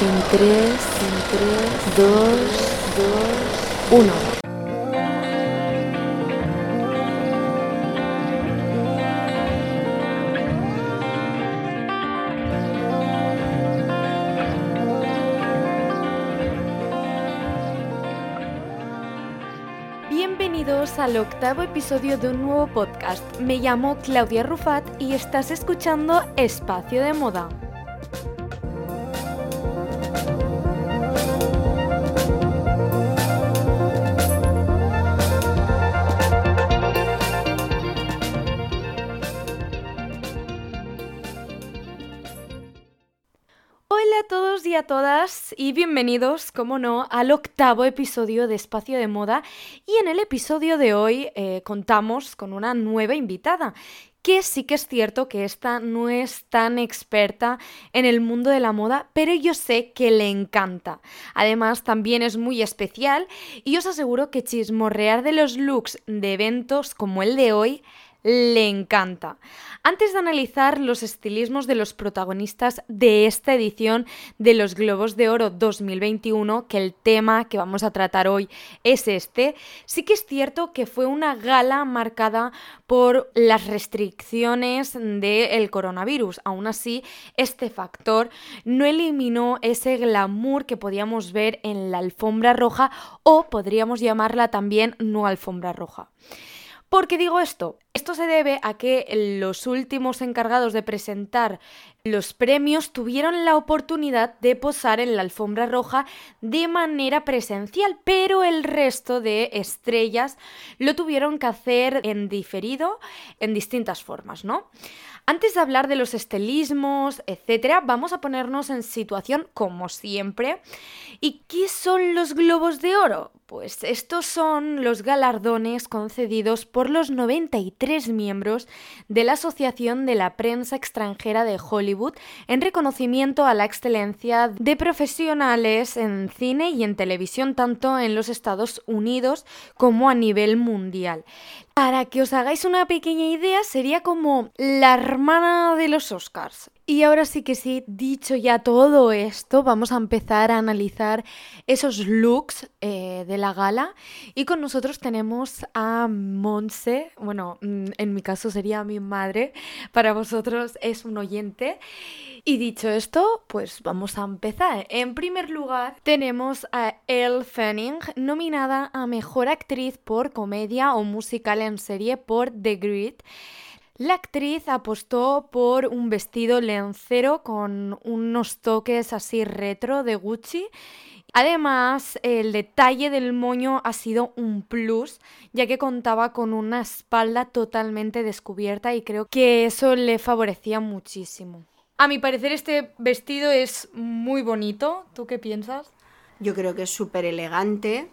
en 3, en 3, 2, 2, 1. Bienvenidos al octavo episodio de un nuevo podcast. Me llamo Claudia Rufat y estás escuchando Espacio de Moda. A todas y bienvenidos, como no, al octavo episodio de Espacio de Moda y en el episodio de hoy eh, contamos con una nueva invitada que sí que es cierto que esta no es tan experta en el mundo de la moda, pero yo sé que le encanta. Además, también es muy especial y os aseguro que chismorrear de los looks de eventos como el de hoy le encanta. Antes de analizar los estilismos de los protagonistas de esta edición de los Globos de Oro 2021, que el tema que vamos a tratar hoy es este, sí que es cierto que fue una gala marcada por las restricciones del coronavirus. Aún así, este factor no eliminó ese glamour que podíamos ver en la alfombra roja o podríamos llamarla también no alfombra roja. ¿Por qué digo esto? Esto se debe a que los últimos encargados de presentar los premios tuvieron la oportunidad de posar en la alfombra roja de manera presencial, pero el resto de estrellas lo tuvieron que hacer en diferido en distintas formas, ¿no? Antes de hablar de los estilismos, etcétera, vamos a ponernos en situación como siempre. ¿Y qué son los globos de oro? Pues estos son los galardones concedidos por los 93 miembros de la Asociación de la Prensa Extranjera de Hollywood en reconocimiento a la excelencia de profesionales en cine y en televisión tanto en los Estados Unidos como a nivel mundial. Para que os hagáis una pequeña idea, sería como la hermana de los Oscars. Y ahora sí que sí, dicho ya todo esto, vamos a empezar a analizar esos looks eh, de la gala. Y con nosotros tenemos a Monse, bueno, mm, en mi caso sería mi madre, para vosotros es un oyente. Y dicho esto, pues vamos a empezar. En primer lugar, tenemos a Elle Fanning, nominada a Mejor Actriz por Comedia o Musical en Serie por The Grid. La actriz apostó por un vestido lencero con unos toques así retro de Gucci. Además, el detalle del moño ha sido un plus, ya que contaba con una espalda totalmente descubierta y creo que eso le favorecía muchísimo. A mi parecer este vestido es muy bonito. ¿Tú qué piensas? Yo creo que es súper elegante.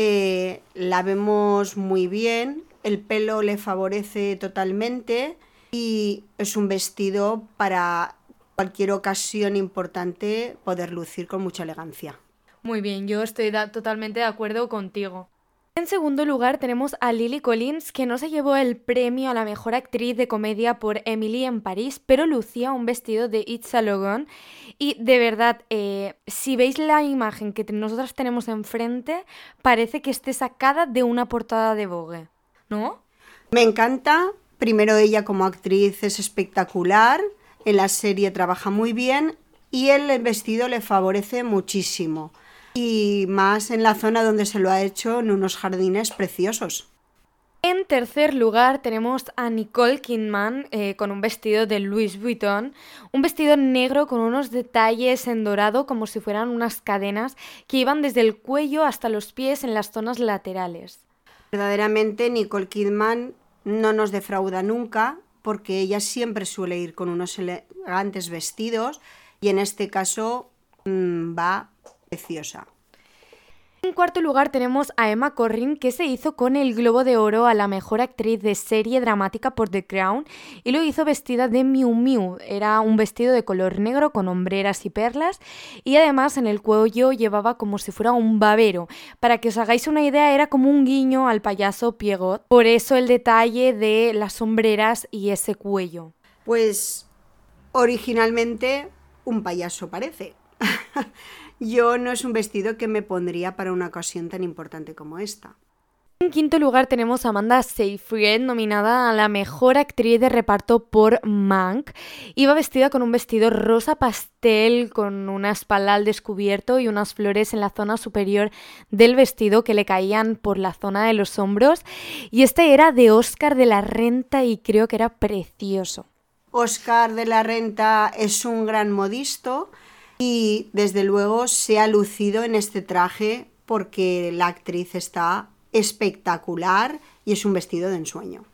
Eh, la vemos muy bien el pelo le favorece totalmente y es un vestido para cualquier ocasión importante poder lucir con mucha elegancia. Muy bien, yo estoy totalmente de acuerdo contigo. En segundo lugar tenemos a Lily Collins, que no se llevó el premio a la mejor actriz de comedia por Emily en París, pero lucía un vestido de Itza Logan. Y de verdad, eh, si veis la imagen que nosotras tenemos enfrente, parece que esté sacada de una portada de Vogue. ¿No? Me encanta. Primero ella como actriz es espectacular, en la serie trabaja muy bien y el vestido le favorece muchísimo. Y más en la zona donde se lo ha hecho en unos jardines preciosos. En tercer lugar tenemos a Nicole Kidman eh, con un vestido de Louis Vuitton, un vestido negro con unos detalles en dorado como si fueran unas cadenas que iban desde el cuello hasta los pies en las zonas laterales. Verdaderamente Nicole Kidman no nos defrauda nunca porque ella siempre suele ir con unos elegantes vestidos y en este caso mm, va preciosa. En cuarto lugar tenemos a Emma Corrin, que se hizo con el Globo de Oro a la mejor actriz de serie dramática por The Crown y lo hizo vestida de Miu Miu. Era un vestido de color negro con hombreras y perlas y además en el cuello llevaba como si fuera un babero. Para que os hagáis una idea, era como un guiño al payaso Piegot. Por eso el detalle de las sombreras y ese cuello. Pues originalmente un payaso parece. yo no es un vestido que me pondría para una ocasión tan importante como esta. En quinto lugar tenemos a Amanda Seyfried, nominada a la mejor actriz de reparto por Mank. Iba vestida con un vestido rosa pastel, con una espalda al descubierto y unas flores en la zona superior del vestido que le caían por la zona de los hombros. Y este era de Oscar de la Renta y creo que era precioso. Oscar de la Renta es un gran modisto y desde luego se ha lucido en este traje porque la actriz está espectacular y es un vestido de ensueño.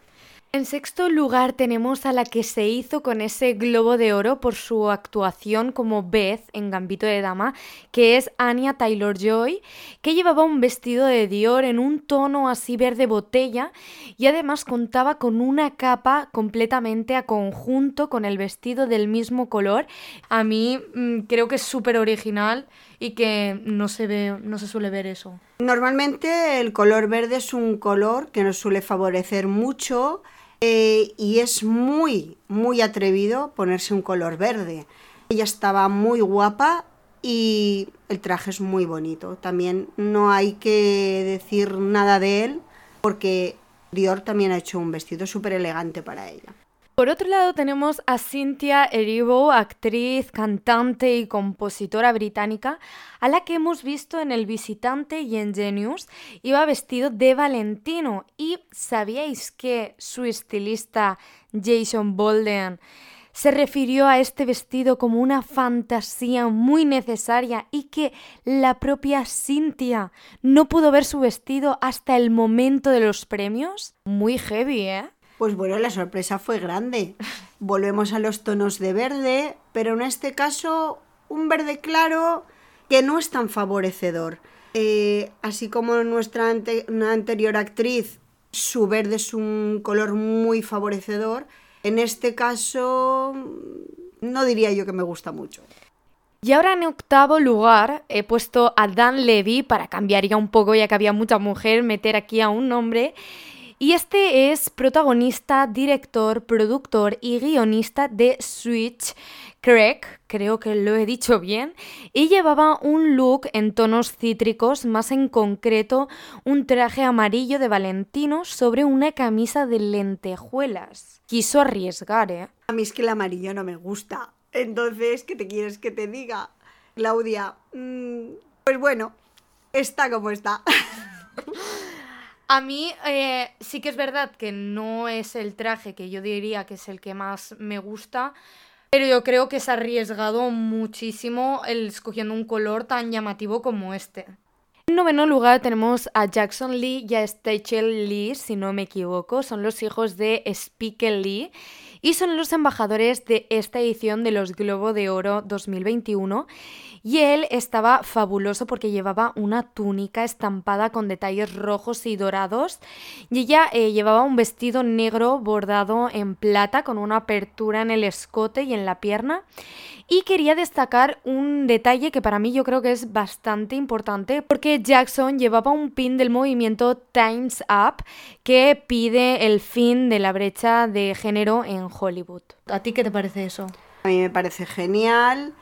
En sexto lugar tenemos a la que se hizo con ese globo de oro por su actuación como Beth en Gambito de Dama, que es Anya Taylor Joy, que llevaba un vestido de Dior en un tono así verde botella y además contaba con una capa completamente a conjunto con el vestido del mismo color. A mí mm, creo que es súper original y que no se ve, no se suele ver eso. Normalmente el color verde es un color que nos suele favorecer mucho eh, y es muy, muy atrevido ponerse un color verde. Ella estaba muy guapa y el traje es muy bonito. También no hay que decir nada de él porque Dior también ha hecho un vestido súper elegante para ella. Por otro lado tenemos a Cynthia Erivo, actriz, cantante y compositora británica, a la que hemos visto en El Visitante y en Genius. Iba vestido de Valentino y ¿sabíais que su estilista Jason Bolden se refirió a este vestido como una fantasía muy necesaria y que la propia Cynthia no pudo ver su vestido hasta el momento de los premios? Muy heavy, ¿eh? Pues bueno, la sorpresa fue grande. Volvemos a los tonos de verde, pero en este caso un verde claro que no es tan favorecedor. Eh, así como nuestra anterior actriz, su verde es un color muy favorecedor, en este caso no diría yo que me gusta mucho. Y ahora en octavo lugar he puesto a Dan Levy para cambiar ya un poco, ya que había mucha mujer, meter aquí a un nombre. Y este es protagonista, director, productor y guionista de Switch, Craig, creo que lo he dicho bien, y llevaba un look en tonos cítricos, más en concreto un traje amarillo de Valentino sobre una camisa de lentejuelas. Quiso arriesgar, ¿eh? A mí es que el amarillo no me gusta. Entonces, ¿qué te quieres que te diga? Claudia, mm, pues bueno, está como está. A mí eh, sí que es verdad que no es el traje que yo diría que es el que más me gusta, pero yo creo que se ha arriesgado muchísimo el escogiendo un color tan llamativo como este. En noveno lugar tenemos a Jackson Lee y a Stachel Lee, si no me equivoco. Son los hijos de Spike Lee y son los embajadores de esta edición de los Globo de Oro 2021 y él estaba fabuloso porque llevaba una túnica estampada con detalles rojos y dorados y ella eh, llevaba un vestido negro bordado en plata con una apertura en el escote y en la pierna. Y quería destacar un detalle que para mí yo creo que es bastante importante porque Jackson llevaba un pin del movimiento Times Up que pide el fin de la brecha de género en Hollywood. ¿A ti qué te parece eso? A mí me parece genial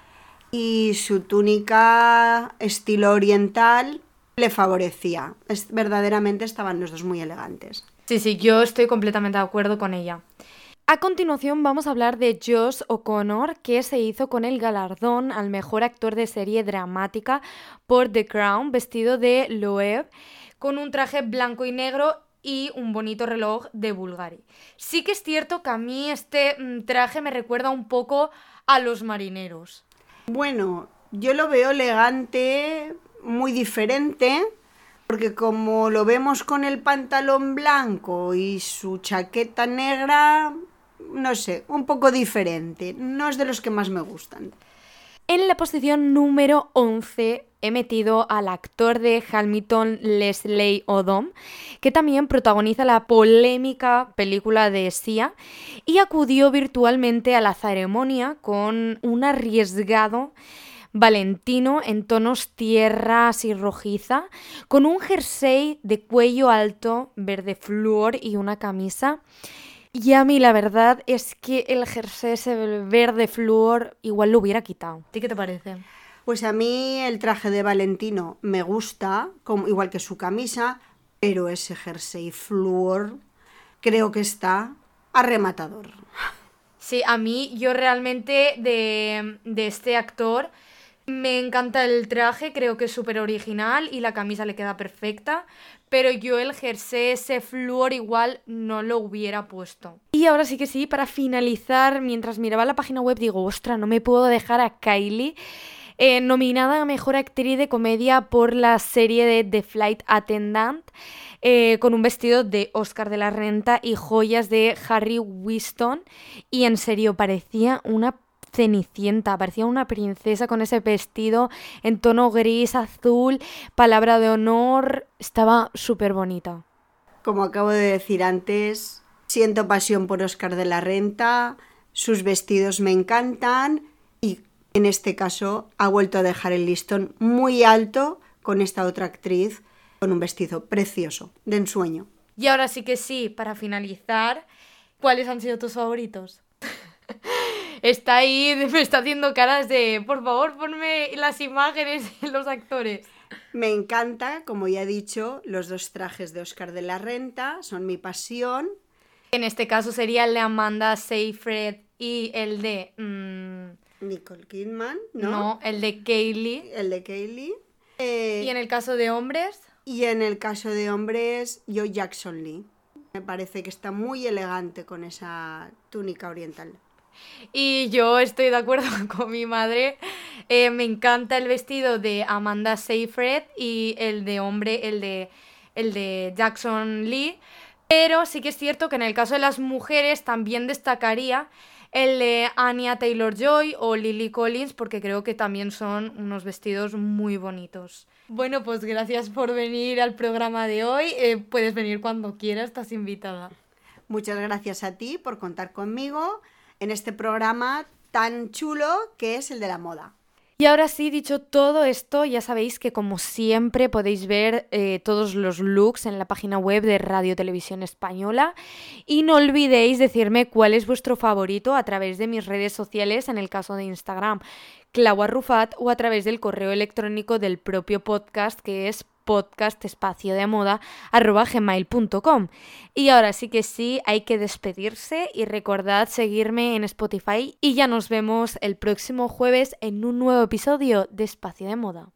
y su túnica estilo oriental le favorecía. Es, verdaderamente estaban los dos muy elegantes. Sí, sí, yo estoy completamente de acuerdo con ella. A continuación vamos a hablar de Josh O'Connor, que se hizo con el galardón al mejor actor de serie dramática por The Crown, vestido de Loeb, con un traje blanco y negro y un bonito reloj de Bulgari. Sí que es cierto que a mí este mm, traje me recuerda un poco a los marineros. Bueno, yo lo veo elegante, muy diferente, porque como lo vemos con el pantalón blanco y su chaqueta negra, no sé, un poco diferente. No es de los que más me gustan. En la posición número 11 he metido al actor de Hamilton Leslie Odom, que también protagoniza la polémica película de Sia y acudió virtualmente a la ceremonia con un arriesgado Valentino en tonos tierras y rojiza, con un jersey de cuello alto, verde flúor y una camisa. Y a mí la verdad es que el jersey ese verde flúor igual lo hubiera quitado. ¿A ti qué te parece? Pues a mí el traje de Valentino me gusta, como, igual que su camisa, pero ese jersey flúor creo que está arrematador. Sí, a mí yo realmente de, de este actor me encanta el traje, creo que es súper original y la camisa le queda perfecta, pero yo el jersey ese flúor igual no lo hubiera puesto. Y ahora sí que sí, para finalizar, mientras miraba la página web digo, ostra, no me puedo dejar a Kylie. eh, nominada a Mejor Actriz de Comedia por la serie de The Flight Attendant, eh, con un vestido de Oscar de la Renta y joyas de Harry Winston. Y en serio, parecía una cenicienta, parecía una princesa con ese vestido en tono gris, azul, palabra de honor, estaba súper bonita. Como acabo de decir antes, siento pasión por Oscar de la Renta, sus vestidos me encantan y en este caso ha vuelto a dejar el listón muy alto con esta otra actriz con un vestido precioso, de ensueño. Y ahora sí que sí, para finalizar, ¿cuáles han sido tus favoritos? está ahí, me está haciendo caras de, por favor, ponme las imágenes de los actores. Me encanta, como ya he dicho, los dos trajes de Oscar de la Renta, son mi pasión. En este caso sería el de Amanda Seyfried y el de... mmm, Nicole Kidman, ¿no? no, el de Kaylee. El de Kaylee. Eh, Y en el caso de hombres, y en el caso de hombres, yo Jackson Lee. Me parece que está muy elegante con esa túnica oriental. Y yo estoy de acuerdo con mi madre. Eh, me encanta el vestido de Amanda Seyfried y el de hombre, el de, el de Jackson Lee. Pero sí que es cierto que en el caso de las mujeres también destacaría el de Anya Taylor Joy o Lily Collins, porque creo que también son unos vestidos muy bonitos. Bueno, pues gracias por venir al programa de hoy. Eh, puedes venir cuando quieras, estás invitada. Muchas gracias a ti por contar conmigo en este programa tan chulo que es el de la moda. Y ahora sí, dicho todo esto, ya sabéis que como siempre podéis ver eh, todos los looks en la página web de Radio Televisión Española y no olvidéis decirme cuál es vuestro favorito a través de mis redes sociales, en el caso de Instagram, Clau o a través del correo electrónico del propio podcast que es podcastespaciodemoda.gmail.com Y ahora sí que sí, hay que despedirse y recordad seguirme en Spotify y ya nos vemos el próximo jueves en un nuevo episodio de Espacio de Moda.